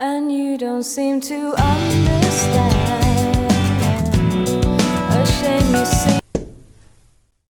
And you don't seem to understand. Shame you seem.